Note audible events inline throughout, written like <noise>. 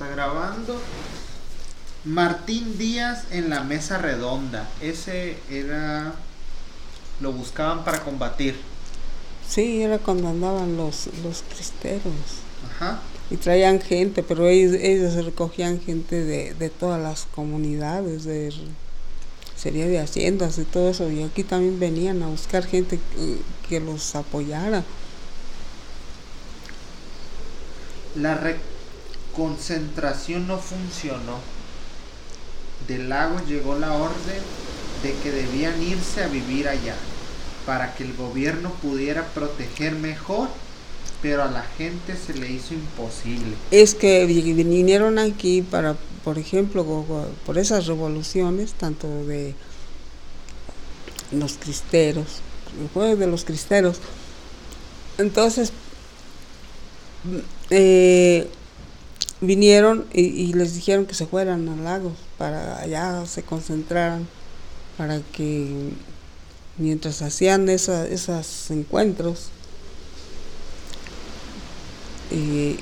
está grabando. Martín Díaz en la mesa redonda. Ese era. Lo buscaban para combatir. Sí, era cuando andaban los, los cristeros. Ajá. Y traían gente, pero ellos, ellos recogían gente de, de todas las comunidades, de, sería de haciendas y todo eso. Y aquí también venían a buscar gente que, que los apoyara. La reconcentración no funcionó. Del lago llegó la orden de que debían irse a vivir allá para que el gobierno pudiera proteger mejor, pero a la gente se le hizo imposible. Es que vi- vinieron aquí para, por ejemplo, por esas revoluciones, tanto de los cristeros, fue de los cristeros. Entonces, mm, eh, vinieron y, y les dijeron que se fueran al lago para allá se concentraran para que mientras hacían esa- esos encuentros y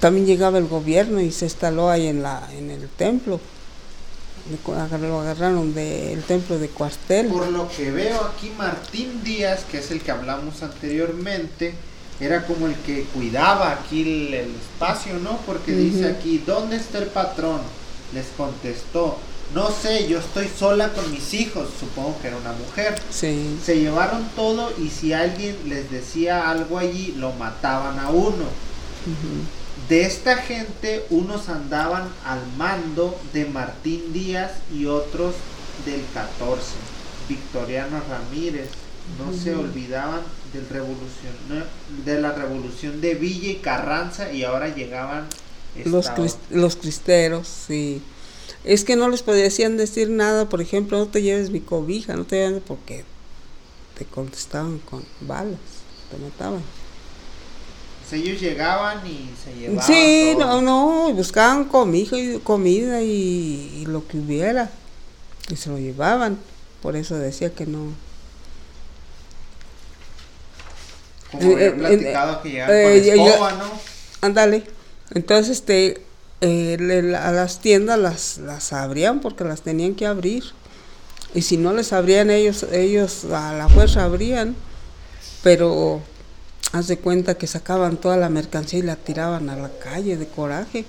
también llegaba el gobierno y se instaló ahí en la en el templo. Lo agarraron del templo de cuartel. Por lo que veo aquí, Martín Díaz, que es el que hablamos anteriormente, era como el que cuidaba aquí el, el espacio, ¿no? Porque dice aquí, ¿dónde está el patrón? Les contestó, no sé, yo estoy sola con mis hijos, supongo que era una mujer. sí Se llevaron todo y si alguien les decía algo allí, lo mataban a uno. De esta gente, unos andaban al mando de Martín Díaz y otros del 14. Victoriano Ramírez. No se olvidaban del revolución, no, de la revolución de Villa y Carranza y ahora llegaban los, los cristeros, sí. Es que no les podían decir nada, por ejemplo, no te lleves mi cobija, no te lleves porque te contestaban con balas, te mataban. ellos llegaban y se llevaban. Sí, todo. no, no, buscaban comida y, comida y, y lo que hubiera, y se lo llevaban. Por eso decía que no. Como había Eh, eh, platicado que llegaban eh, con yo- escoba, ¿no? Ándale. Entonces, este, eh, le- a las tiendas las, las abrían porque las tenían que abrir. Y si no les abrían ellos, ellos a la fuerza abrían. Pero haz de cuenta que sacaban toda la mercancía y la tiraban a la calle de coraje.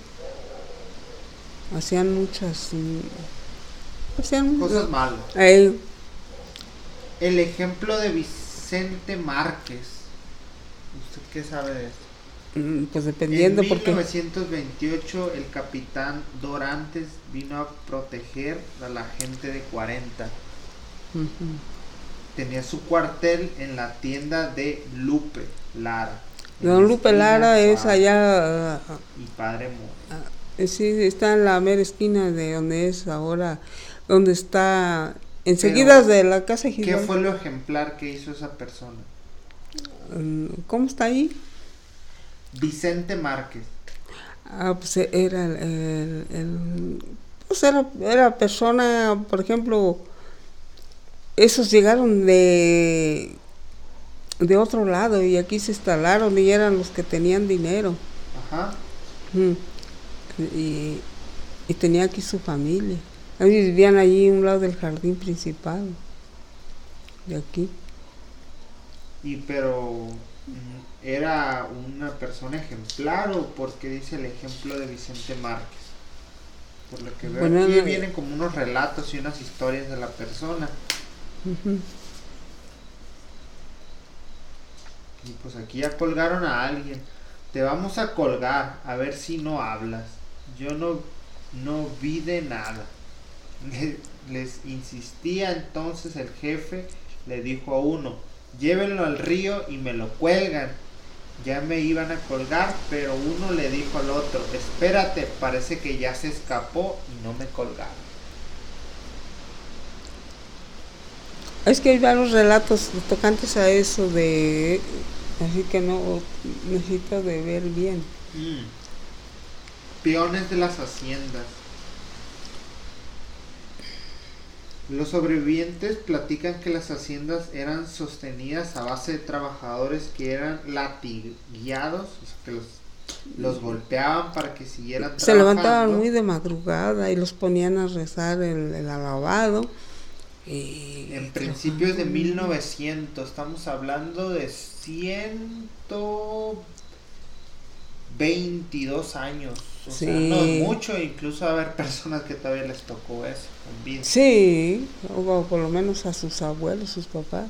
Hacían muchas... mm, Hacían Cosas malas. Eh, El ejemplo de Vicente Márquez. ¿Usted qué sabe de esto? mm, pues dependiendo en porque... 1928 el capitán Dorantes vino a proteger a la gente de 40. Ujú. Tenía su cuartel en la tienda de Lupe Lara. en Don Lupe Lara es allá... ah, Y Padre Moore. Eh, Sí, está en la mera esquina de donde es ahora, donde está enseguida Pero, de la casa ¿Qué fue lo ejemplar que hizo esa persona? ¿Cómo está ahí? Vicente Márquez. Ah, pues eh, era el, el- el- pues era, era persona, por ejemplo, esos llegaron de de otro lado y aquí se instalaron y eran los que tenían dinero. Ajá. Mm. Y, y tenía aquí su familia. Ellos vivían allí a un lado del jardín principal. De aquí. Y pero mm, era una persona ejemplar o porque dice el ejemplo de Vicente Márquez. Por lo que veo Bueno, aquí vienen como unos relatos y unas historias de la persona. Y pues aquí ya colgaron a alguien. Te vamos a colgar a ver si no hablas. Yo no no vi de nada. Le- <laughs> Les insistía entonces el jefe le dijo a uno, llévenlo al río y me lo cuelgan. Ya me iban a colgar, pero uno le dijo al otro, espérate, parece que ya se escapó y no me colgaron. Es que hay varios relatos tocantes a eso de... Así que no necesito de ver bien. Mm. Peones de las haciendas. Los sobrevivientes platican que las haciendas eran sostenidas a base de trabajadores que eran o sea, que los los golpeaban para que siguieran Se levantaban muy de madrugada y los ponían a rezar el, el alabado. Y en principios de 1900, estamos hablando de 122 años. O sea, no es mucho, incluso a haber personas que todavía les tocó eso Sí, o por lo menos a sus abuelos, sus papás.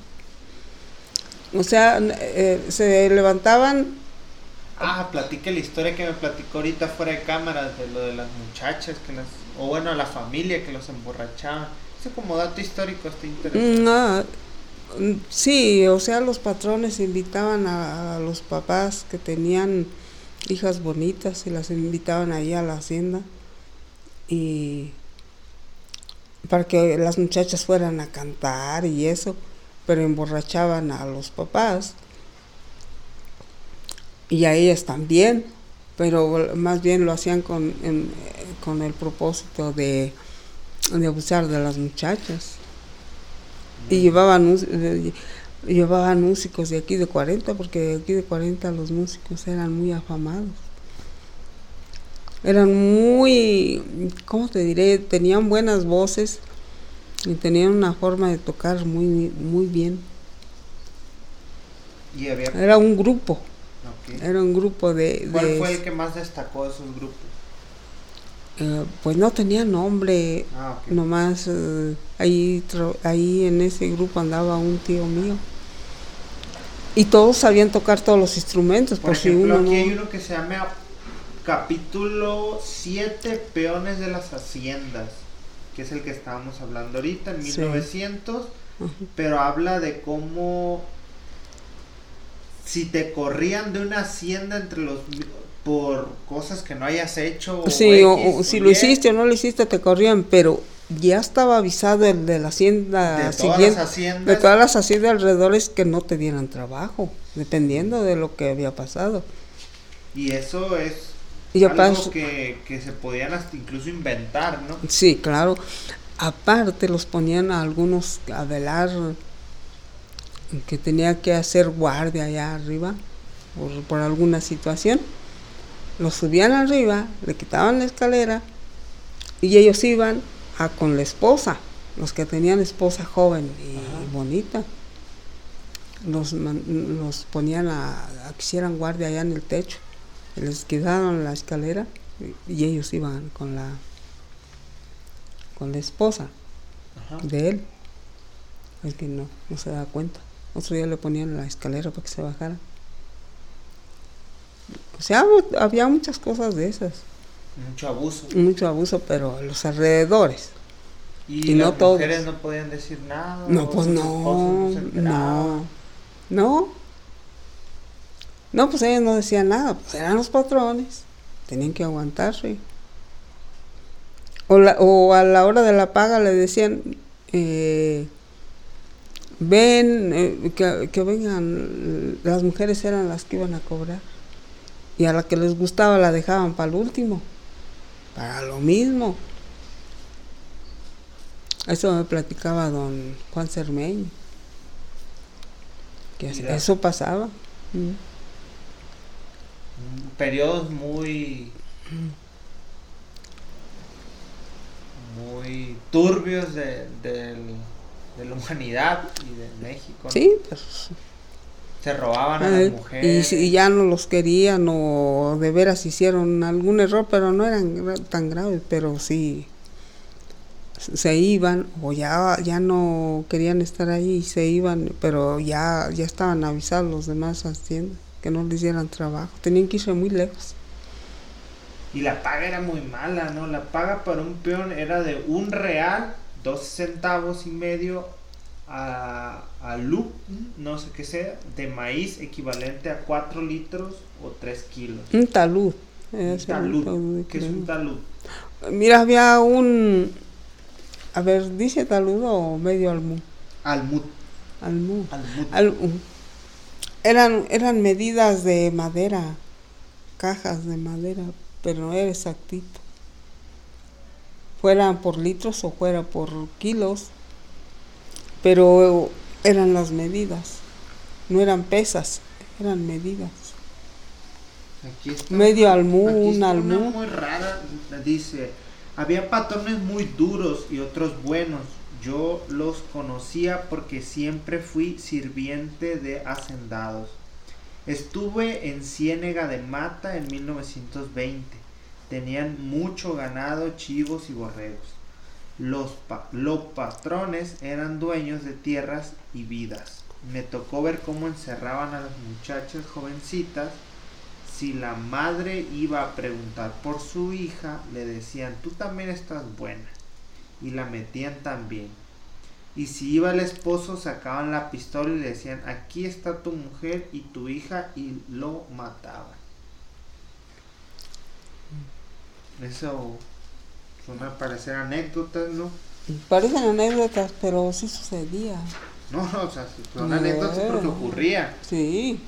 O sea, eh, se levantaban Ah, platique la historia que me platicó ahorita fuera de cámara de lo de las muchachas que las, o bueno, la familia que los emborrachaban. Ese como dato histórico está interesante. No, sí, o sea, los patrones invitaban a, los papás que tenían hijas bonitas y las invitaban ahí a la hacienda y para que las muchachas fueran a cantar y eso, pero emborrachaban a los papás y a ellas también, pero más bien lo hacían con, con el propósito de, abusar de las muchachas. Y llevaban, llevaban músicos de aquí de 40, porque de aquí de 40 los músicos eran muy afamados. Eran muy, ¿cómo te diré? Tenían buenas voces y tenían una forma de tocar muy, muy bien. Era un grupo. Era un grupo de, ¿Cuál fue el que más destacó de esos grupos? Eh, pues no tenía nombre, ah, nomás eh, ahí, ahí en ese grupo andaba un tío mío. Y todos sabían tocar todos los instrumentos. Por, ejemplo, aquí hay uno que se llama capítulo 7 Peones de las Haciendas, que es el que estábamos hablando ahorita, en 1900, pero habla de cómo si te corrían de una hacienda entre los por cosas que no hayas hecho. sí, o, si lo hiciste o no lo hiciste, te corrían, pero ya estaba avisado el de la hacienda de todas las haciendas. de todas las haciendas alrededores que no te dieran trabajo, dependiendo de lo que había pasado. Y eso es algo que, que se podían hasta incluso inventar, ¿no? Sí, claro. Aparte los ponían a algunos a velar que tenía que hacer guardia allá arriba por, alguna situación. Lo subían arriba, le quitaban la escalera y ellos iban a con la esposa, los que tenían esposa joven y bonita. Los, los ponían a, que hicieran guardia allá en el techo. Les quitaban la escalera y, ellos iban con la con la esposa de él. Es que no, no se da cuenta. Otro día le ponían la escalera para que se bajara. O sea, había muchas cosas de esas. Mucho abuso. Mucho abuso, pero los alrededores. ¿Y, las no mujeres no podían decir nada? No, pues no, no, no. No, pues ellos no decían nada, pues eran los patrones. Tenían que aguantarse. O, o a la hora de la paga le decían, eh, ven, eh, que, vengan, las mujeres eran las que iban a cobrar. Y a la que les gustaba la dejaban para el último, para lo mismo. Eso me platicaba don Juan Cermeño. Que eso pasaba. Mm. Periodos muy muy turbios de, del de la humanidad y de México. Sí, pues. Se robaban a las mujeres. Y, ya no los querían o de veras hicieron algún error, pero no eran tan graves, pero sí se iban o ya ya no querían estar ahí y se iban, pero ya ya estaban avisados los demás haciendo que no les dieran trabajo, tenían que irse muy lejos. Y la paga era muy mala, ¿no? La paga para un peón era de un real dos centavos y medio a, a no sé qué sea, de maíz equivalente a 4 litros o 3 kilos. Un talud. Un talud. ¿Qué es un talud? Mira, había un. A ver, ¿dice talud o medio almud? Almud. Almud. Almud. Eran, eran medidas de madera, cajas de madera, pero no era exactito fuera por litros o fuera por kilos, pero eran las medidas, no eran pesas, eran medidas. Aquí está Medio una- almú, aquí un está almú. Una muy rara. Dice, había patrones muy duros y otros buenos. Yo los conocía porque siempre fui sirviente de hacendados. Estuve en Ciénega de Mata en 1920. Tenían mucho ganado, chivos y borregos. Los, los patrones eran dueños de tierras y vidas. Me tocó ver cómo encerraban a las muchachas jovencitas. Si la madre iba a preguntar por su hija, le decían, tú también estás buena. Y la metían también. Y si iba el esposo, sacaban la pistola y le decían, aquí está tu mujer y tu hija, y lo mataban. Eso suena a parecer anécdotas, ¿no? Parecen anécdotas, pero sí sucedía. No, no, o sea, son anécdotas porque ocurría. Sí.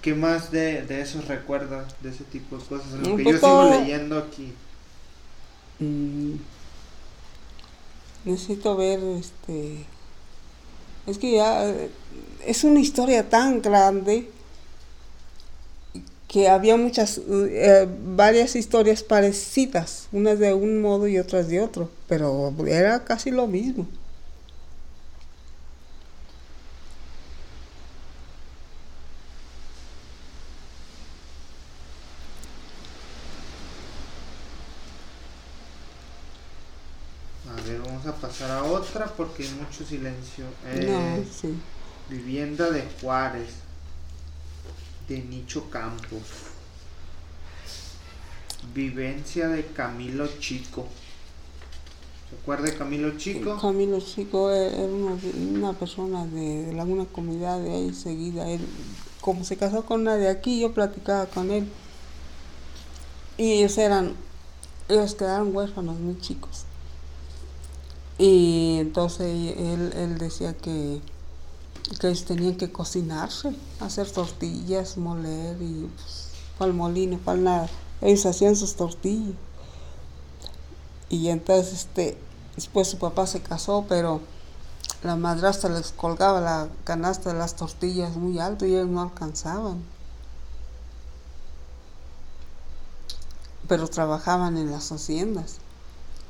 ¿Qué más de, de esos recuerdas, de ese tipo de cosas? Lo Un que yo sigo leyendo aquí. Mm, necesito ver este es que ya es una historia tan grande que había muchas eh, varias historias parecidas unas de un modo y otras de otro pero era casi lo mismo A ver, vamos a pasar a otra porque hay mucho silencio. Eh, no sí Vivienda de Juárez, de Nicho Campos. Vivencia de Camilo Chico. ¿Se acuerda de Camilo Chico? Camilo Chico era una, una persona de, de la- una comunidad de ahí seguida. Él, como se casó con una de aquí, yo platicaba con él. Y ellos eran, ellos quedaron huérfanos muy chicos. Y entonces él, él decía que, que tenían que cocinarse, hacer tortillas, moler y pues, para molino, para nada. Ellos hacían sus tortillas. Y entonces, este, después su papá se casó, pero la madrastra les colgaba la canasta de las tortillas muy alto y ellos no alcanzaban. Pero trabajaban en las haciendas.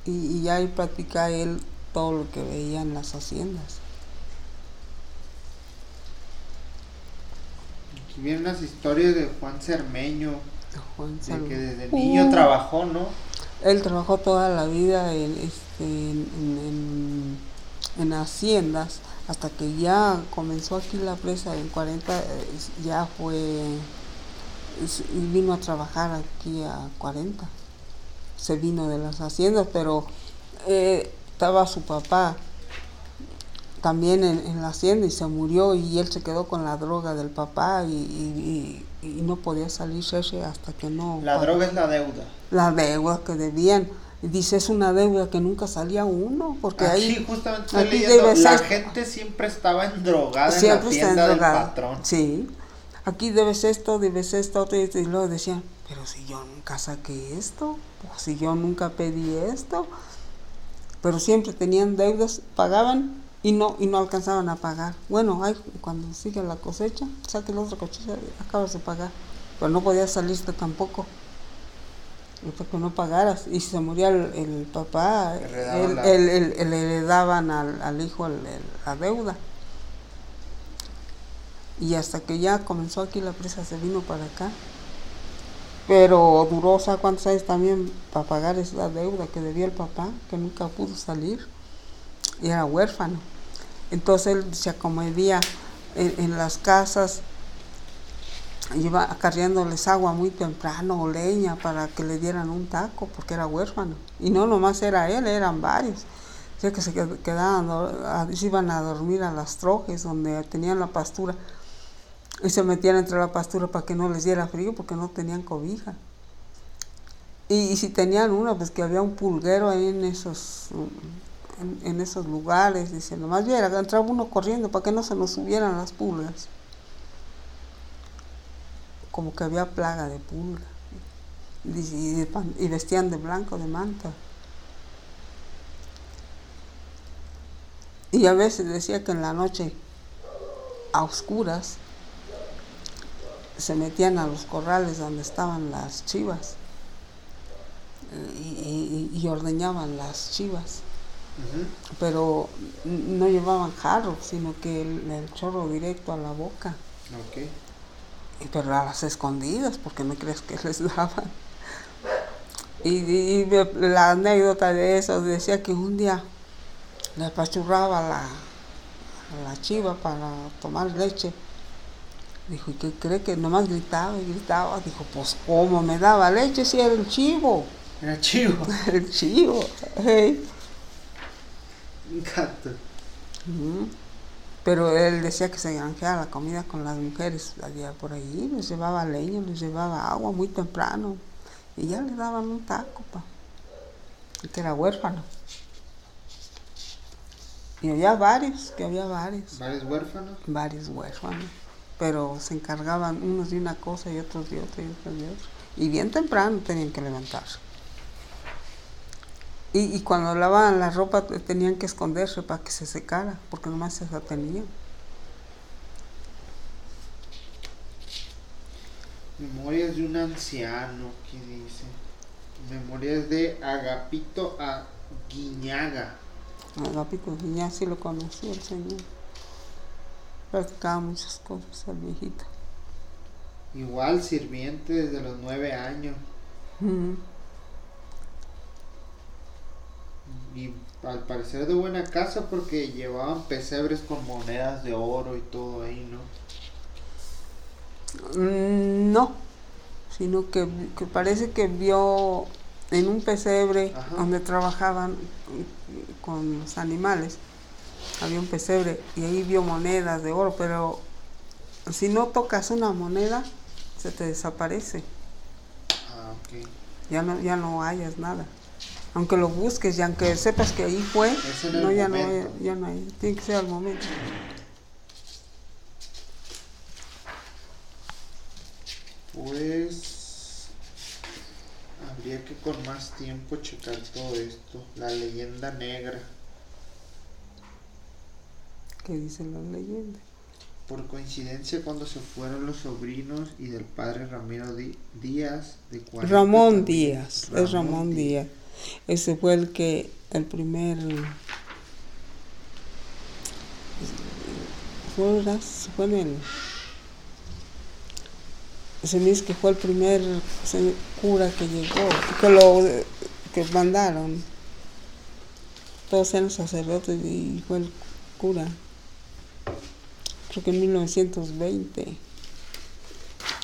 Y, y ahí platica él todo lo que veía en las haciendas. Aquí vienen las historias de Juan Cermeño, Juan de que desde niño Uh. trabajó, ¿no? Él trabajó toda la vida en, este, en, en- en- en haciendas hasta que ya comenzó aquí la presa en 40, eh, ya fue, vino a trabajar aquí a 40. Se vino de las haciendas, pero eh, estaba su papá también en, en la hacienda y se murió y él se quedó con la droga del papá y, y- y- y no podía salirse hasta que no... La pagó droga es la deuda. la deuda que debían. Dice, es una deuda que nunca salía uno, porque Aquí ahí justamente estoy aquí leyendo, debe la ser- gente siempre estaba endrogada siempre en la tienda del patrón. Sí, aquí debes esto, debes esto, otro, y y luego decían, pero si yo nunca saqué esto, o si yo nunca pedí esto, pero siempre tenían deudas, pagaban y no y no alcanzaban a pagar. Bueno, hay, cuando sigue la cosecha, saque la otra cosecha, acabas de pagar, pero no podías salirte tampoco. hasta que no pagaras. Y si se moría el, el papá, la- él heredaban al, al hijo el- el- la deuda. Y hasta que ya comenzó aquí la presa, se vino para acá. Pero duró, ¿sabes cuántos años también para pagar esa deuda que debía el papá, que nunca pudo salir? Y era huérfano. Entonces él se acomodía en, en las casas, iba acarreándoles agua muy temprano o leña para que le dieran un taco, porque era huérfano. Y no nomás era él, eran varios. O sea que se qued- quedaban, se iban a dormir a las trojes donde tenían la pastura y se metían entre la pastura para que no les diera frío porque no tenían cobija. Y, si tenían una, pues que había un pulguero ahí en esos, en, esos lugares, dice, nomás viera, entraba uno corriendo para que no se nos subieran las pulgas. Como que había plaga de pulga. Y vestían de blanco, de manta. Y a veces decía que en la noche, a oscuras, se metían a los corrales donde estaban las chivas y, y ordeñaban las chivas. Pero no llevaban jarro, sino que el, chorro directo a la boca. Okay. Pero a las escondidas, porque no crees que <laughs> les daban. Y, la anécdota de eso decía que un día le apachurraba la, la chiva para tomar leche. Dijo, ¿y qué cree que nomás gritaba y gritaba? Dijo, pues ¿cómo me daba leche si era el chivo? Era chivo. <laughs> el chivo. Hey. Gato. Pero él decía que se granjeaba la comida con las mujeres allá por ahí, les llevaba leña, les llevaba agua muy temprano y ya le daban un taco, pa. que era huérfano. Y había varios, que había varios. ¿Varios huérfanos? Varios huérfanos. Pero se encargaban unos de una cosa y otros de otra y otros de otra. Y bien temprano tenían que levantarse. Y, y, cuando lavaban la ropa tenían que esconderse para que se secara, porque nomás se tenían. Memorias de un anciano, ¿qué dice? Memorias de Agapito Aguiñaga. Agapito Aguiñaga sí lo conocí el señor. Practicaba muchas cosas el viejito. Igual sirviente desde los nueve años y al parecer de buena casa porque llevaban pesebres con monedas de oro y todo ahí, ¿no? Mm, no, sino que, parece que vio en un pesebre donde trabajaban con los animales, había un pesebre y ahí vio monedas de oro, pero si no tocas una moneda, se te desaparece. Ah, ok. Ya no, ya no hayas nada aunque lo busques y aunque sepas que ahí fue, no ya, no ya no hay, tiene que ser al momento. Pues habría que con más tiempo checar todo esto, la leyenda negra. ¿Qué dice la leyenda? Por coincidencia, cuando se fueron los sobrinos y del padre Ramiro Díaz de Ramón Díaz, es Ramón Díaz. Ese fue el que, el primer, fue, fue en el, se me dice que fue el primer cura que llegó, que lo, que mandaron. Todos eran sacerdotes y fue el cura. Creo que en 1920.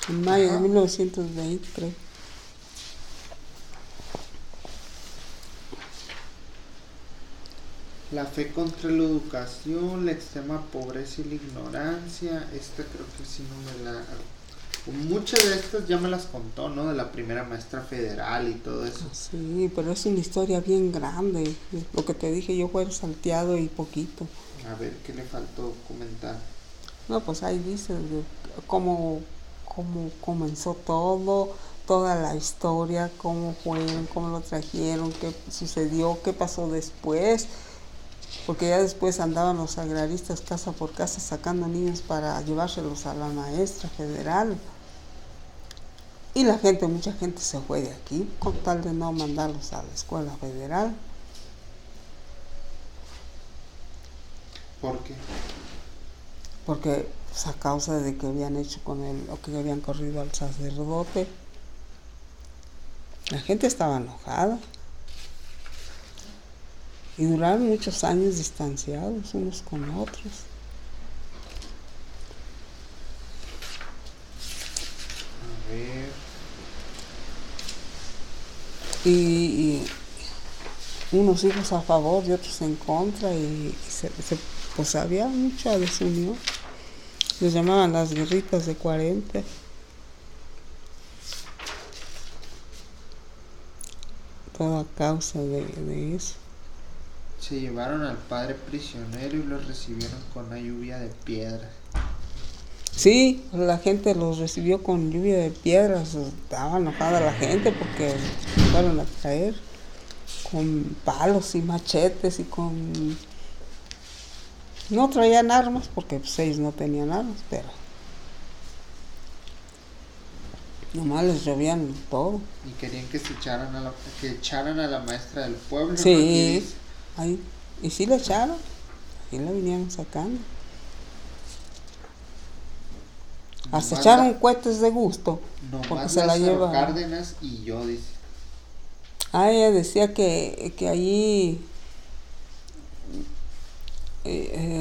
En mayo de 1920, creo. La fe contra la educación, la extrema pobreza y la ignorancia. Esta creo que sí no me la... Muchas de estas ya me las contó, ¿no? De la primera maestra federal y todo eso. Sí, pero es una historia bien grande. Lo que te dije yo fue salteado y poquito. A ver, ¿qué le faltó comentar? No, pues ahí dice cómo, cómo comenzó todo, toda la historia, cómo fueron, cómo lo trajeron, qué sucedió, qué pasó después porque ya después andaban los agraristas casa por casa sacando niños para llevárselos a la maestra federal. Y la gente, mucha gente se fue de aquí con tal de no mandarlos a la escuela federal. ¿Por qué? Porque pues, a causa de que habían hecho con él o que habían corrido al sacerdote, la gente estaba enojada. Y duraron muchos años distanciados unos con otros. A ver. Y, unos hijos a favor y otros en contra y, se, pues había mucha desunión. Les llamaban las guerritas de 40. Toda causa de eso. Se llevaron al padre prisionero y lo recibieron con una lluvia de piedras. Sí, la gente los recibió con lluvia de piedras. Estaba enojada la gente porque fueron a traer con palos y machetes y con... No traían armas porque pues, ellos no tenían armas, pero Nomás les llovían todo. Y querían que se echaran a la, que echaran a la maestra del pueblo. Sí, ahí. Y sí la echaron. Y la vinieron sacando. Hasta echaron cohetes de gusto. porque se la lleva. Cárdenas y yo, dice. Ah, ella decía que, que allí eh, eh,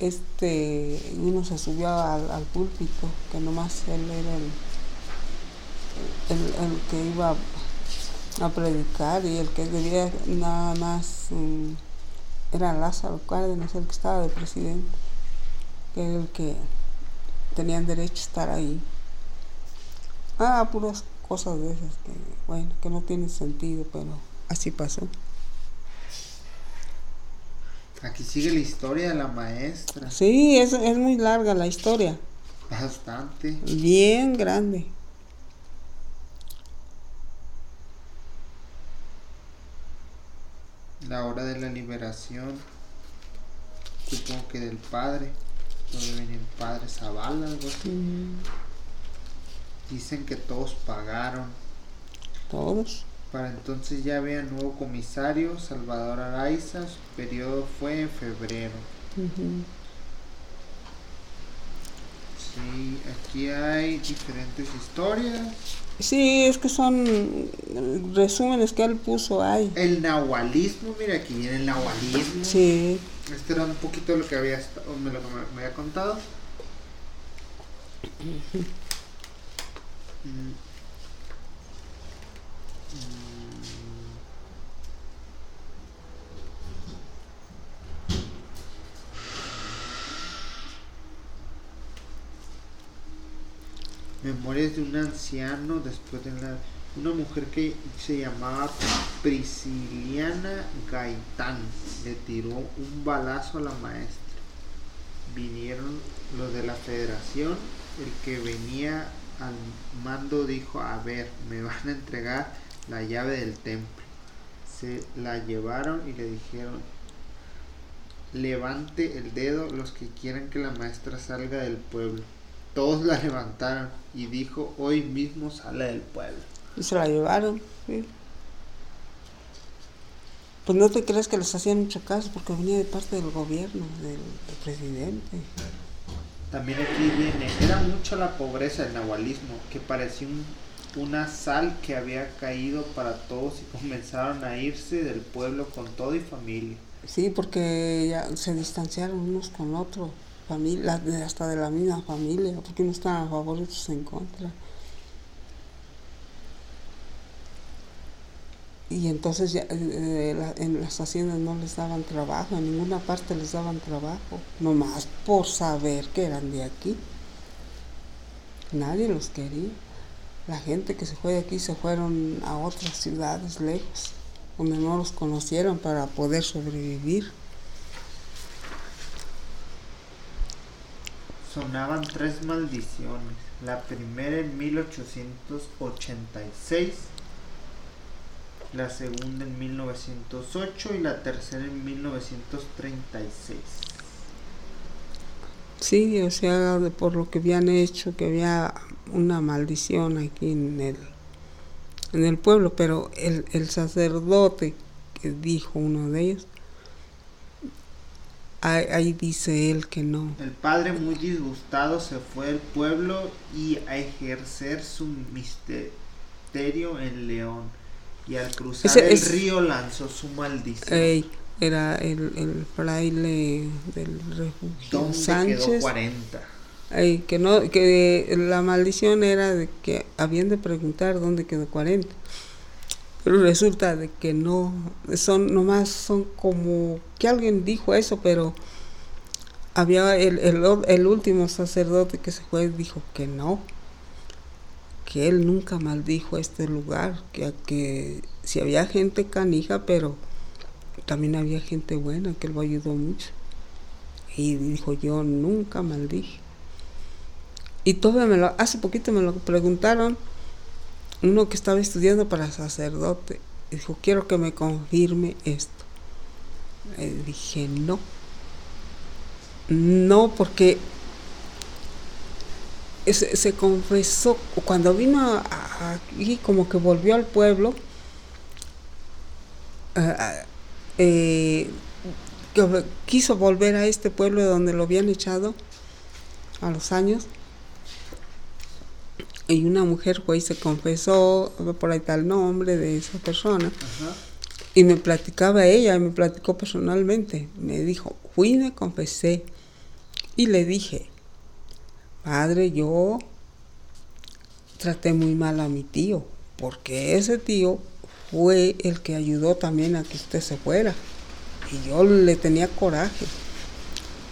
este uno se subió al, púlpito, que nomás él era el, el, que iba a predicar y el que debía nada más mm, era Lázaro Cárdenas, el que estaba de presidente, que era el que tenían derecho a estar ahí. Ah, puras cosas de esas que, bueno, que no tienen sentido, pero así pasó. Aquí sigue la historia de la maestra. Sí, es, es muy larga la historia, Bastante. bien grande. La hora de la liberación. Supongo que del padre. Donde venía el padre Zavala, algo así. Mm, Dicen que todos pagaron. Todos. Para entonces ya había nuevo comisario, Salvador Araiza. Su periodo fue en febrero. Ujú. Sí, aquí hay diferentes historias. Sí, es que son resúmenes que él puso ahí. El nahualismo, mira aquí viene el nahualismo. Sí, Este era un poquito lo que había, me, lo que me, me había contado. Mm. Memorias de un anciano después de la una mujer que se llamaba Prisciliana Gaitán le tiró un balazo a la maestra. Vinieron los de la federación, el que venía al mando dijo, a ver, me van a entregar la llave del templo. Se la llevaron y le dijeron, levante el dedo los que quieran que la maestra salga del pueblo. Todos la levantaron y dijo, hoy mismo sale del pueblo. y se la llevaron. sí. Pues no te crees que les hacían mucho caso porque venía de parte del gobierno, del, del presidente. También aquí viene, era mucho la pobreza del nahualismo, que parecía un- una sal que había caído para todos y comenzaron a irse del pueblo con todo y familia. Sí, porque ya se distanciaron unos con otros, familia, hasta de la misma familia, porque unos estaban a favor y otros en contra. Y entonces ya, eh, eh, en las haciendas no les daban trabajo, en ninguna parte les daban trabajo, nomás por saber que eran de aquí. Nadie los quería. La gente que se fue de aquí se fueron a otras ciudades lejos, donde no los conocieron para poder sobrevivir. Sonaban tres maldiciones. La primera en 1886, la segunda en 1908 y la tercera en 1936. Sí, o sea, por lo que habían hecho, que había una maldición aquí en el, en el pueblo, pero el, el sacerdote que dijo uno de ellos, ahí, ahí dice él que no. El padre muy disgustado se fue del pueblo y a ejercer su misterio en León. Y al cruzar Ese el río lanzó su maldición. Ey, era el, el fraile del refugio ¿Dónde quedó Sánchez. 40? Ey, que no, que la maldición era de que habían de preguntar dónde quedó 40. Pero resulta de que no, son nomás son como que alguien dijo eso, pero había el, el, el último sacerdote que se fue dijo que no, que él nunca maldijo este lugar, que, que si había gente canija, pero también había gente buena, que lo ayudó mucho. Y dijo, yo nunca maldije. Y todavía me lo, hace poquito me lo preguntaron, uno que estaba estudiando para sacerdote, dijo, quiero que me confirme esto. Dije, no. No, porque se confesó, cuando vino aquí, como que volvió al pueblo, eh, quiso volver a este pueblo donde lo habían echado a los años. Y una mujer fue y se confesó, por ahí tal nombre de esa persona. Y me platicaba ella, me platicó personalmente. Me dijo, fui y me confesé. Y le dije, padre, yo traté muy mal a mi tío, porque ese tío fue el que ayudó también a que usted se fuera. Y yo le tenía coraje.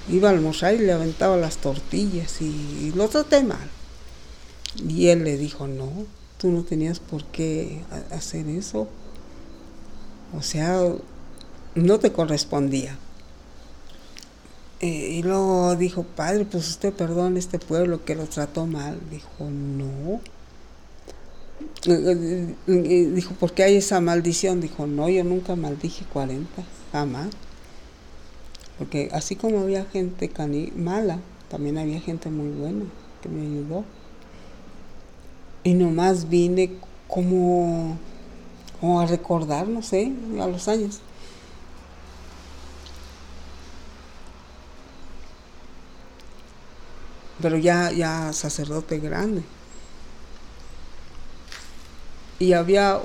Iba a almorzar y le aventaba las tortillas y, lo traté mal. Y él le dijo, no, tú no tenías por qué hacer eso. O sea, no te correspondía. Eh, y luego dijo, padre, pues usted perdona a este pueblo que lo trató mal. Dijo, no. Eh, eh, dijo, ¿por qué hay esa maldición? Dijo, no, yo nunca maldije 40, jamás. Porque así como había gente mala, también había gente muy buena que me ayudó. Y nomás vine como, como a recordar, no sé, a los años. Pero ya, ya sacerdote grande. Y había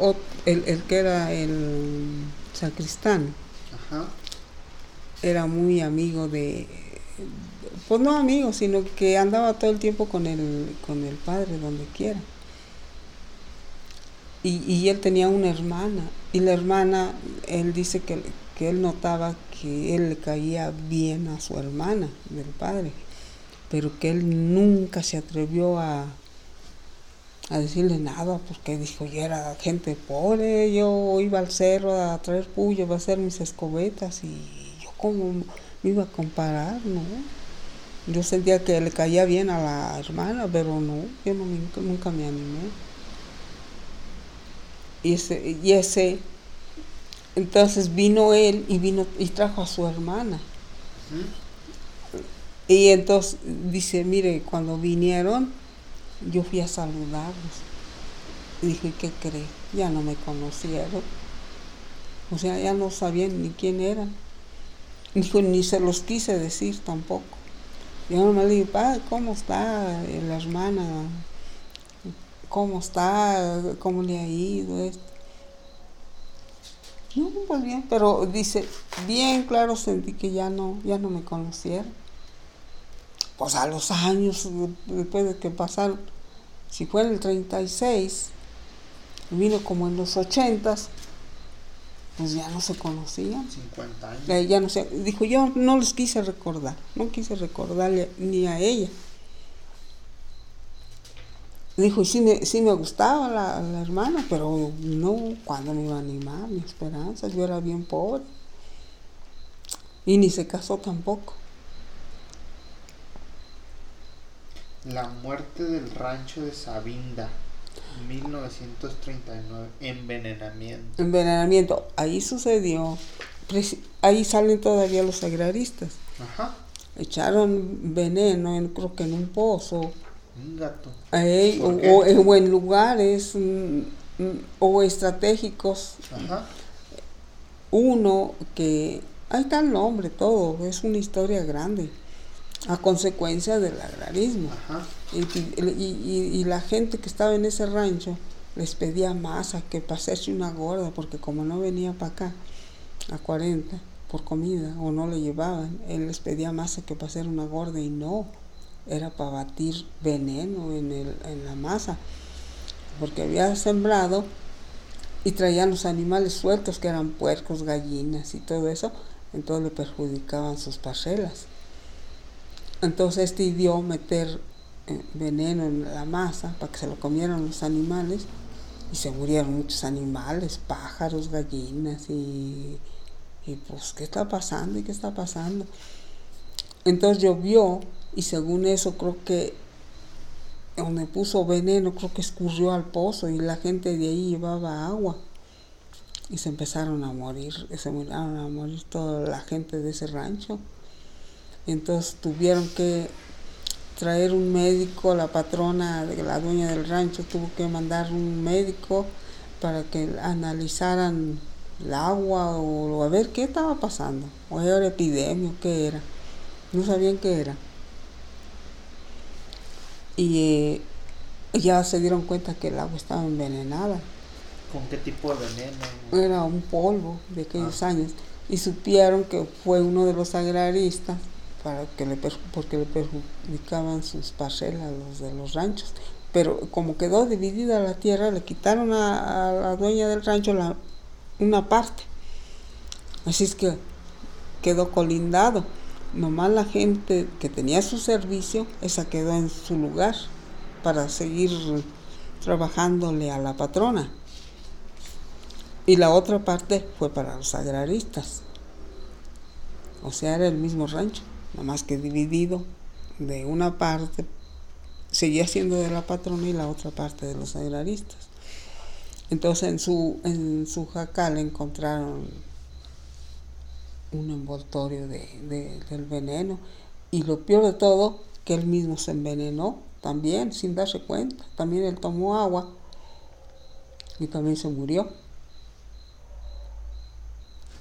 el, el que era el sacristán. Ajá era muy amigo de, pues no amigo, sino que andaba todo el tiempo con el, con el padre, donde quiera. Y, y él tenía una hermana, y la hermana, él dice que, que él notaba que él le caía bien a su hermana del padre, pero que él nunca se atrevió a, a decirle nada, porque dijo, yo era gente pobre, yo iba al cerro a traer puyo, a hacer mis escobetas y cómo me iba a comparar, ¿no? Yo sentía que le caía bien a la hermana, pero no, yo no, nunca me animé. Y ese, y ese, entonces vino él y vino y trajo a su hermana. Y entonces dice, mire, cuando vinieron, yo fui a saludarlos. Y dije, ¿qué cree? Ya no me conocieron. O sea, ya no sabían ni quién eran. Dijo, ni se los quise decir tampoco. Yo me le dije, padre, ¿cómo está la hermana? ¿Cómo está? ¿Cómo le ha ido esto? No, pues bien, pero dice, bien claro sentí que ya no, ya no me conocieron. Pues a los años, después de que pasaron, si fue en el 36, vino como en los 80, pues ya no se conocían. 50 años. Eh, ya no sé, dijo, yo no les quise recordar, no quise recordarle ni a ella. Dijo, sí me, sí me gustaba la, la hermana, pero no, cuando me iba a animar, mi esperanza, yo era bien pobre. Y ni se casó tampoco. La muerte del rancho de Sabinda. 1939, envenenamiento. Envenenamiento, ahí sucedió, ahí salen todavía los agraristas. Ajá. Echaron veneno, en, creo que en un pozo. Un gato. o, en lugares mm, mm, o estratégicos. Ajá. Uno que, ahí está el nombre, todo, es una historia grande a consecuencia del agrarismo. Y, la gente que estaba en ese rancho les pedía masa que para hacerse una gorda, porque como no venía para acá a 40 por comida o no le llevaban, él les pedía masa que para hacer una gorda y no, era para batir veneno en, el, en la masa, porque había sembrado y traían los animales sueltos que eran puercos, gallinas y todo eso, entonces le perjudicaban sus parcelas. Entonces este dio meter eh, veneno en la masa para que se lo comieran los animales y se murieron muchos animales, pájaros, gallinas y, y pues ¿qué está pasando? ¿Y qué está pasando? Entonces llovió y según eso creo que donde puso veneno creo que escurrió al pozo y la gente de ahí llevaba agua y se empezaron a morir, se empezaron a morir toda la gente de ese rancho. Entonces tuvieron que traer un médico, la patrona, la dueña del rancho tuvo que mandar un médico para que analizaran el agua o a ver qué estaba pasando, o era epidemia, qué era, no sabían qué era. Y eh, ya se dieron cuenta que el agua estaba envenenada. ¿Con qué tipo de veneno? Era un polvo de aquellos años. Y supieron que fue uno de los agraristas para que le, porque le perjudicaban sus parcelas, los de los ranchos. Pero como quedó dividida la tierra, le quitaron a, la dueña del rancho una parte. Así es que quedó colindado. Nomás la gente que tenía su servicio, esa quedó en su lugar para seguir trabajándole a la patrona. Y la otra parte fue para los agraristas. O sea, era el mismo rancho más que dividido de una parte, seguía siendo de la patrona y la otra parte de los agraristas. Entonces en su, en su jacal encontraron un envoltorio de, del veneno y lo peor de todo, que él mismo se envenenó también sin darse cuenta. También él tomó agua y también se murió.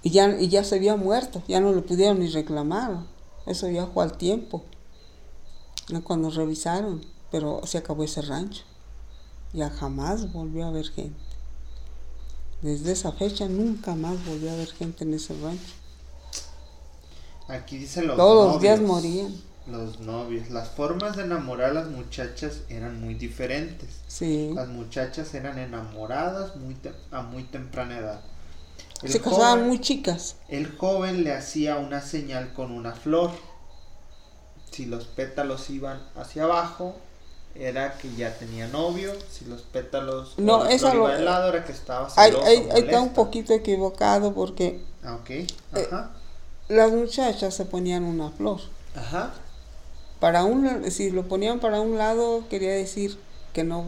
Y ya, y ya se había muerto, ya no le pudieron ni reclamar. Eso ya fue al tiempo, cuando revisaron, pero se acabó ese rancho. Ya jamás volvió a haber gente. Desde esa fecha nunca más volvió a haber gente en ese rancho. Aquí dice los Todos los días morían. Los novios. Las formas de enamorar a las muchachas eran muy diferentes. Sí. Las muchachas eran enamoradas muy a muy temprana edad se casaban muy chicas. El joven le hacía una señal con una flor. Si los pétalos iban hacia abajo, era que ya tenía novio. Si los pétalos no, eso lo, lado, era que estaba Ahí está un poquito equivocado porque. Ah, ok. Eh, Ajá. las muchachas se ponían una flor. Ajá. Para un, si lo ponían para un lado, quería decir que no,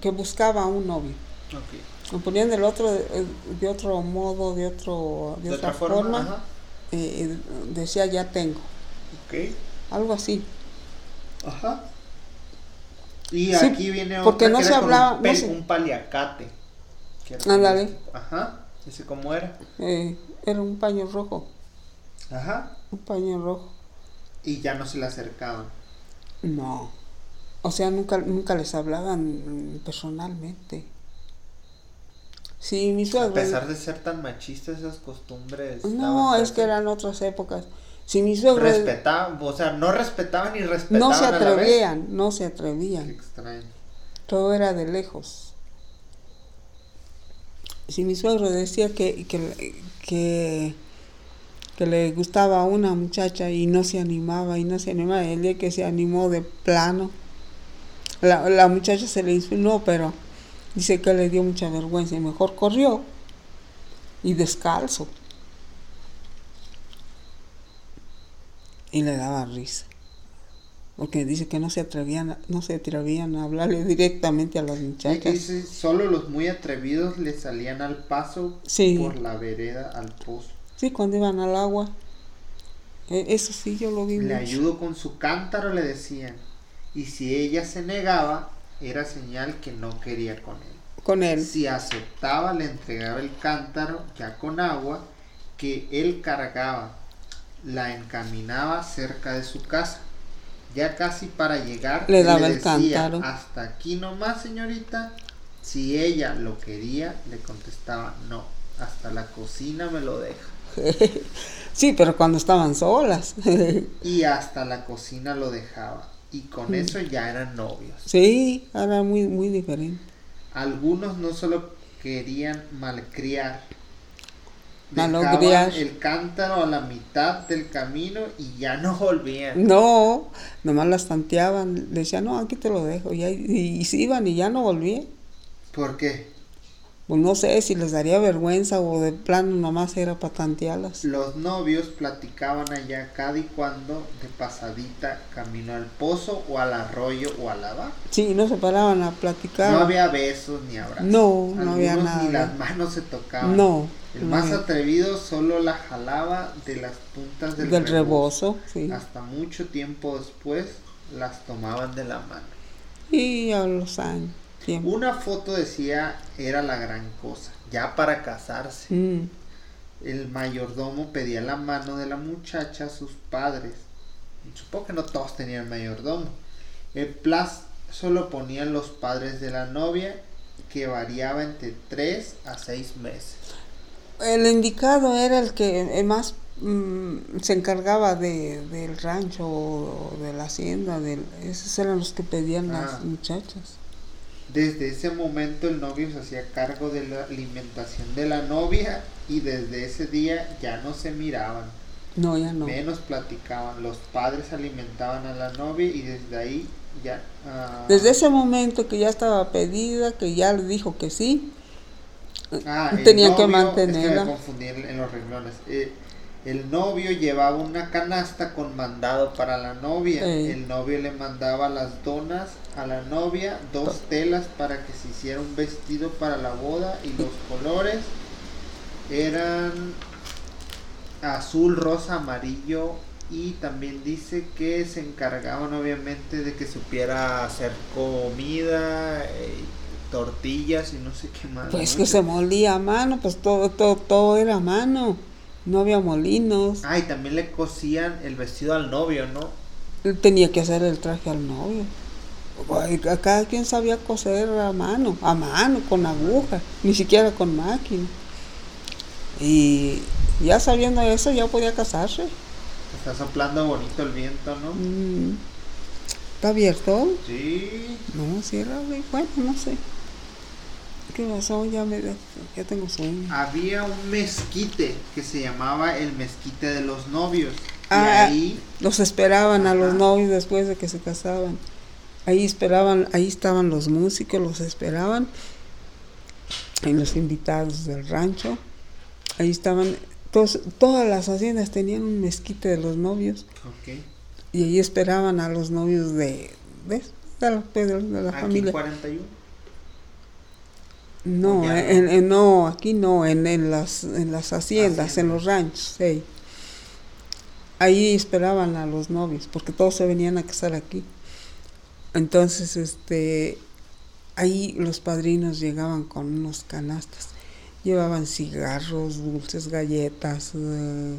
que buscaba a un novio. Okay. Lo ponían del otro, de, otro modo, de, otro, de, otra, forma, eh, decía ya tengo. Ok. Algo así. Ajá. Y aquí viene porque no se hablaba un, paliacate. Ándale. Ajá. ¿Ese cómo era? Eh, era un paño rojo. Ajá. Un paño rojo. Y ya no se le acercaban. No. O sea, nunca, nunca les hablaban personalmente. Sí, mi suegro. A pesar de ser tan machistas esas costumbres. No, es que eran otras épocas. Si mi suegro. Respetaban, o sea, no respetaban ni respetaban. No se atrevían, no se atrevían. extraño. Todo era de lejos. Si mi suegro decía que, que, que, que le gustaba a una muchacha y no se animaba y no se animaba, el día que se animó de plano, la, la muchacha se le inspiró, pero Dice que le dio mucha vergüenza y mejor corrió y descalzo. Y le daba risa. Porque dice que no se atrevían, no se atrevían a hablarle directamente a las muchachas. Dice, solo los muy atrevidos le salían al paso por la vereda al pozo. Sí, cuando iban al agua. E, eso sí, yo lo vi. Le ayudó con su cántaro, le decían. Y si ella se negaba, era señal que no quería con él. Con él. Si aceptaba, le entregaba el cántaro ya con agua que él cargaba. La encaminaba cerca de su casa. Ya casi para llegar, le daba el cántaro. Hasta aquí nomás, señorita. Si ella lo quería, le contestaba no. Hasta la cocina me lo deja. <laughs> sí, pero cuando estaban solas. y hasta la cocina lo dejaba y con eso ya eran novios. Sí, era muy, muy diferente. Algunos no solo querían malcriar, malcriar el cántaro a la mitad del camino y ya no volvían. No, nomás las tanteaban, decían, no, aquí te lo dejo, y, y, y se iban y ya no volvían. ¿Por qué? Pues no sé si les daría vergüenza o de plano nomás era para tantearlas. Los novios platicaban allá cada y cuando de pasadita camino al pozo o al arroyo o al lava. Sí, no se paraban a platicar. No había besos ni abrazos. No, no había nada. Ni las manos se tocaban. No. El más atrevido solo la jalaba de las puntas del, del rebozo. sí. Hasta mucho tiempo después las tomaban de la mano. Y a los años. Una foto decía era la gran cosa, ya para casarse. Mm. El mayordomo pedía la mano de la muchacha a sus padres. Supongo que no todos tenían mayordomo. El plazo lo ponían los padres de la novia, que variaba entre 3 a 6 meses. El indicado era el que el más mm, se encargaba de, del rancho o de la hacienda. Del, esos eran los que pedían Ah. las muchachas. Desde ese momento el novio se hacía cargo de la alimentación de la novia y desde ese día ya no se miraban, No, ya no. menos platicaban. Los padres alimentaban a la novia y desde ahí ya... ah, Desde ese momento que ya estaba pedida, que ya le dijo que sí, Ah, el Tenían que mantenerla. Es que me confundí en en los renglones. Eh, el novio llevaba una canasta con mandado para la novia. Ey. El novio le mandaba las donas a la novia, dos telas para que se hiciera un vestido para la boda y los <laughs> colores eran azul, rosa, amarillo y también dice que se encargaban obviamente de que supiera hacer comida, eh, tortillas y no sé qué más. pues ¿no? que se molía a mano, pues todo, todo, todo era a mano. No había molinos. Ah, y también le cosían el vestido al novio, ¿no? Él tenía que hacer el traje al novio. Ay, Cada quien sabía coser a mano, a mano, con aguja, ni siquiera con máquina. Y ya sabiendo eso, ya podía casarse. Está soplando bonito el viento, ¿no? Mm. ¿Está abierto? Sí. No, cierra, bueno, no sé. ¿Qué pasó? Ya, me, ya tengo sueño. Había un mezquite que se llamaba el mezquite de los novios. Ah, y ahí, Los esperaban a los novios después de que se casaban. Ahí esperaban, ahí estaban los músicos, los esperaban. Y los invitados del rancho. Ahí estaban, todos, todas las haciendas tenían un mezquite de los novios. ok. Y ahí esperaban a los novios de, de, de la, pues, de la Aquí familia. 41. No, no. en- en- no, aquí no, en, en las, en las haciendas, en los ranchos, sí. Ahí esperaban a los novios, porque todos se venían a casar aquí. Entonces, este, ahí los padrinos llegaban con unos canastas. Llevaban cigarros, dulces, galletas, eh,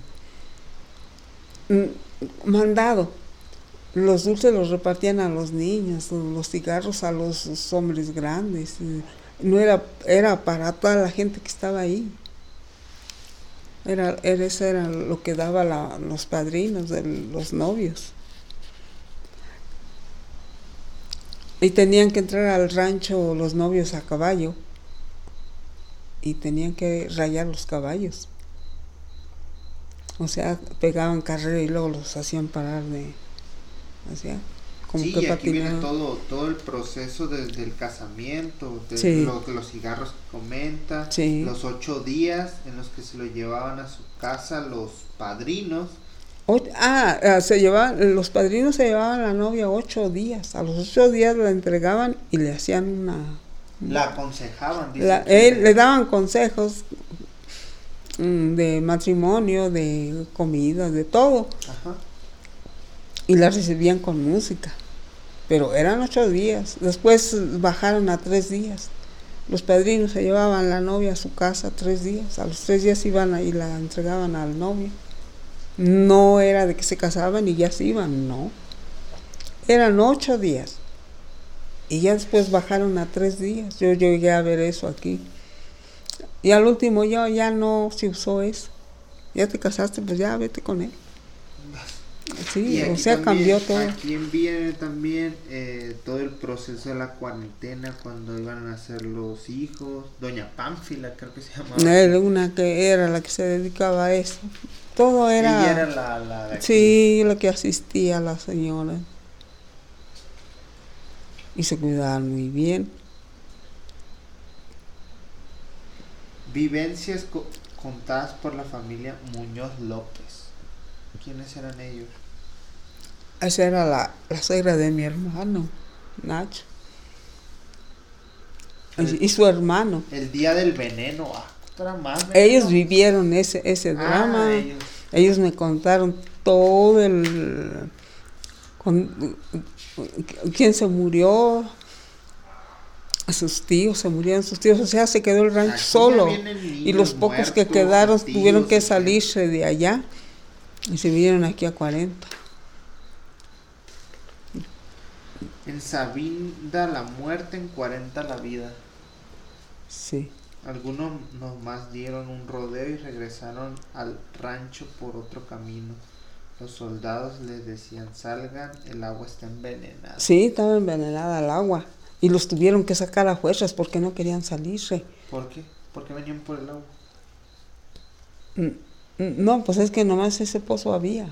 mm, mandado. Los dulces los repartían a los niños, los cigarros a los hombres grandes. eh, no era, era para toda la gente que estaba ahí. Era, era, eso era lo que daba la- los padrinos de los novios. Y tenían que entrar al rancho los novios a caballo. Y tenían que rayar los caballos. O sea, pegaban carrera y luego los hacían parar de... como sí, que y aquí viene todo, todo el proceso desde el casamiento, de Sí. lo los cigarros que comenta, Sí. los ocho días en los que se lo llevaban a su casa los padrinos. Ah, ah, se llevaban, los padrinos se llevaban a la novia ocho días. A los ocho días la entregaban y le hacían una. La aconsejaban, dice la- él- le daban consejos mm, de matrimonio, de comida, de todo. Ajá. Y la recibían con música. Pero eran ocho días. Después bajaron a tres días. Los padrinos se llevaban la novia a su casa tres días. A los tres días iban y la entregaban al novio. No era de que se casaban y ya se iban, no. Eran ocho días. Y ya después bajaron a tres días. Yo llegué a ver eso aquí. Y al último ya, ya no se usó eso. Ya te casaste, pues ya vete con él. Sí, Y o sea, también- cambió todo. Aquí viene también eh, todo el proceso de la cuarentena cuando iban a nacer los hijos. Doña Pánfila, creo que se llamaba. Él, una que era la que se dedicaba a eso. Todo era. Ella era la, la de aquí. Sí, la que asistía a la señora. Y se cuidaban muy bien. Vivencias co- contadas por la familia Muñoz López. ¿Quiénes eran ellos? Esa era la, la suegra de mi hermano, Nacho. Y, y su hermano. El día del veneno. Ah. Ellos vivieron ese, ese Ah, drama. ellos. Ellos me contaron todo el ¿Quién se murió? sus tíos, se murieron sus tíos, o sea, se quedó el rancho solo. Y los pocos que quedaron tuvieron que salirse de allá y se vinieron aquí a 40. En Sabinda la muerte, en 40 la vida. Sí. Algunos nomás dieron un rodeo y regresaron al rancho por otro camino. Los soldados les decían, salgan, el agua está envenenada. Sí, estaba envenenada el agua. Y los tuvieron que sacar a fuerzas porque no querían salirse. ¿Por qué? Porque venían por el agua. Mm, mm, no, pues es que nomás ese pozo había.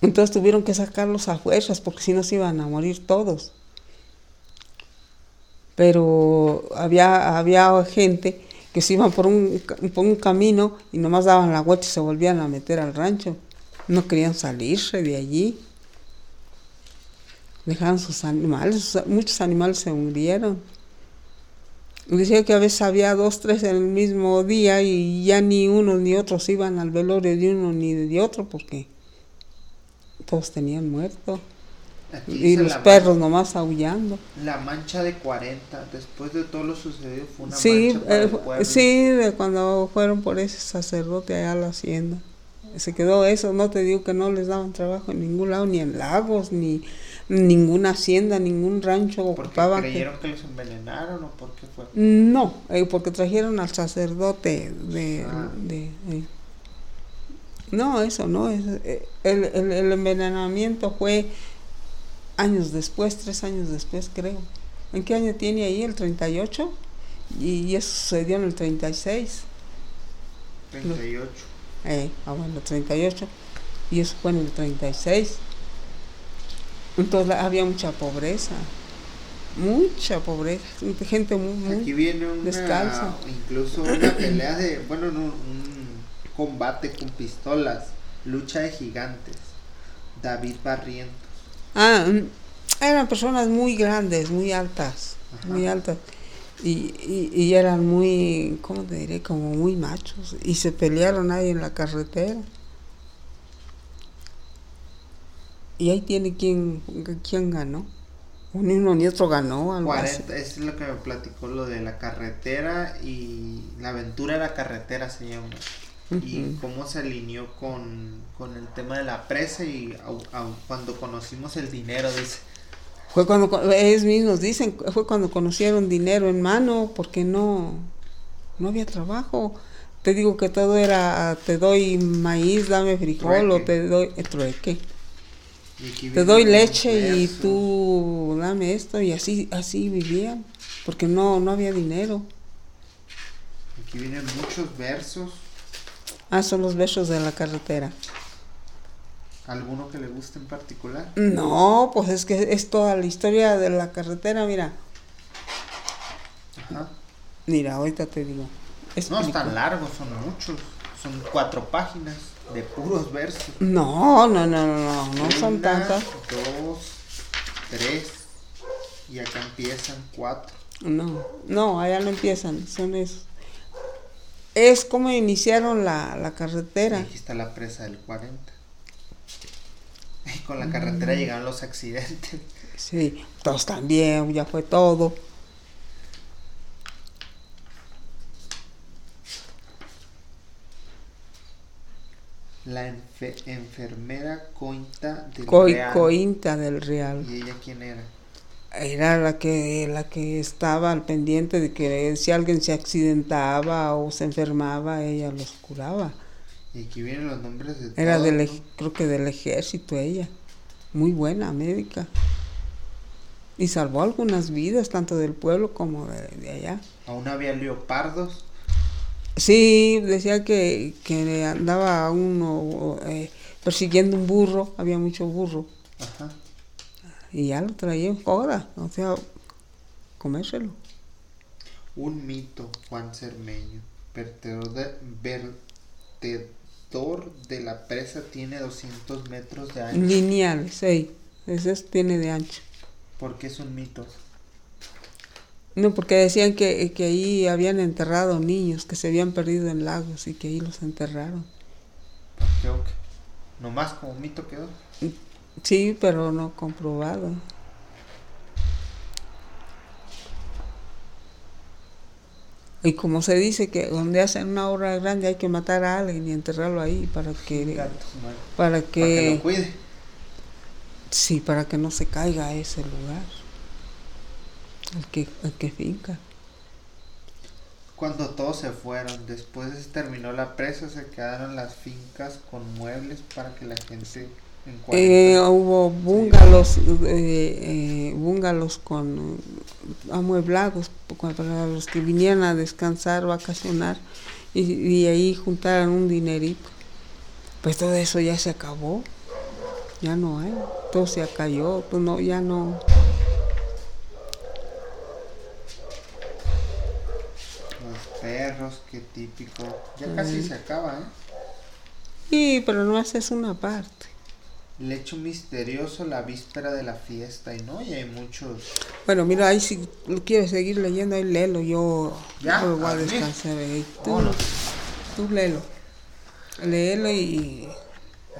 Entonces tuvieron que sacarlos a fuerzas porque si no se iban a morir todos. Pero había, había gente que se iban por un, por un camino y nomás daban la vuelta y se volvían a meter al rancho. No querían salirse de allí. Dejaron sus animales, muchos animales se murieron. Decía que a veces había dos, tres en el mismo día y ya ni uno ni otros iban al velorio de uno ni de otro porque todos tenían muerto. y los perros nomás aullando. La mancha de 40, después de todo lo sucedido, fue una sí, mancha para eh, Sí, de cuando fueron por ese sacerdote allá a la hacienda se quedó eso, no te digo que no les daban trabajo en ningún lado, ni en lagos, ni ninguna hacienda, ningún rancho ocupaban. ¿Creyeron que... los envenenaron o por qué fue? No, eh, porque trajeron al sacerdote de... Ah. Eh. No, eso no, es, eh, el, el, envenenamiento fue años después, tres años después creo. ¿En qué año tiene ahí? ¿El 38? Y, y eso sucedió en el 36. 38 eh, ah, bueno, 38, y eso fue en el 36. Entonces había mucha pobreza, mucha pobreza, gente muy, muy Aquí viene una, descalza. Incluso una pelea de, bueno, un combate con pistolas, lucha de gigantes, David Barrientos. Ah, mm, eran personas muy grandes, muy altas, muy altas y, y, eran muy, ¿cómo te diré? Como muy machos y se pelearon ahí en la carretera. Y ahí tiene quien, quién ganó. Ni uno ni otro ganó. Algo es lo que me platicó lo de la carretera y la aventura de la carretera se llama. Y cómo se alineó con, con, el tema de la presa y cuando conocimos el dinero, dice fue cuando, ellos mismos dicen, fue cuando conocieron dinero en mano, porque no, no había trabajo. Te digo que todo era, te doy maíz, dame frijol, o te doy eh, trueque. Te doy leche y tú dame esto, y así, así vivían, porque no, no había dinero. Aquí vienen muchos versos. Ah, son los versos de la carretera. ¿Alguno que le guste en particular? No, pues es que es toda la historia de la carretera, mira. Ajá. Mira, ahorita te digo. No es tan largo, son muchos. Son cuatro páginas de puros versos. No, no, no, no, no, no son tantas. Dos, tres. Y acá empiezan cuatro. No, no, allá no empiezan, son esos. Es como iniciaron la, la carretera. Aquí está la presa del 40. Con la carretera mm. llegaron los accidentes. Sí, todos también, ya fue todo. La enfermera Cointa del Real. Cointa del Real. ¿Y ella quién era? Era la que, la que estaba al pendiente de que si alguien se accidentaba o se enfermaba, ella los curaba. Y aquí vienen los nombres de Era del, creo que del ejército ella. Muy buena médica. Y salvó algunas vidas, tanto del pueblo como de, allá. ¿Aún había leopardos? Sí, decía que, que andaba uno eh, persiguiendo un burro, había mucho burro. Ajá. Y ya lo traía en o sea, comérselo. Un mito, Juan Cermeño, vertedor de, de la presa tiene 200 metros de ancho. Lineal, sí. Ese tiene de ancho. ¿Por qué es un mito? No, porque decían que, que ahí habían enterrado niños que se habían perdido en lagos y que ahí los enterraron. Creo que nomás como mito quedó. Sí, pero no comprobado. Y como se dice que donde hacen una obra grande hay que matar a alguien y enterrarlo ahí para que Gato, madre. para Para que que lo cuide. sí, para que no se caiga a ese lugar. El que el que finca. Cuando todos se fueron, después se terminó la presa, se quedaron las fincas con muebles para que la gente en Eh, hubo bungalows, eh, eh, bungalows con eh, amueblados pa- para los que vinieran a descansar, vacacionar y, y ahí juntaran un dinerito. Pues todo eso ya se acabó, ya no hay, todo se cayó, pues no, ya no. Los perros, qué típico. Ya casi se acaba, ¿eh? Sí, pero no es una parte. El hecho misterioso la víspera de la fiesta y no, y hay muchos. Bueno, mira, ahí si quieres seguir leyendo, ahí léelo, yo, Ya, yo voy a descansar. ahí. Tú, tú léelo, léelo y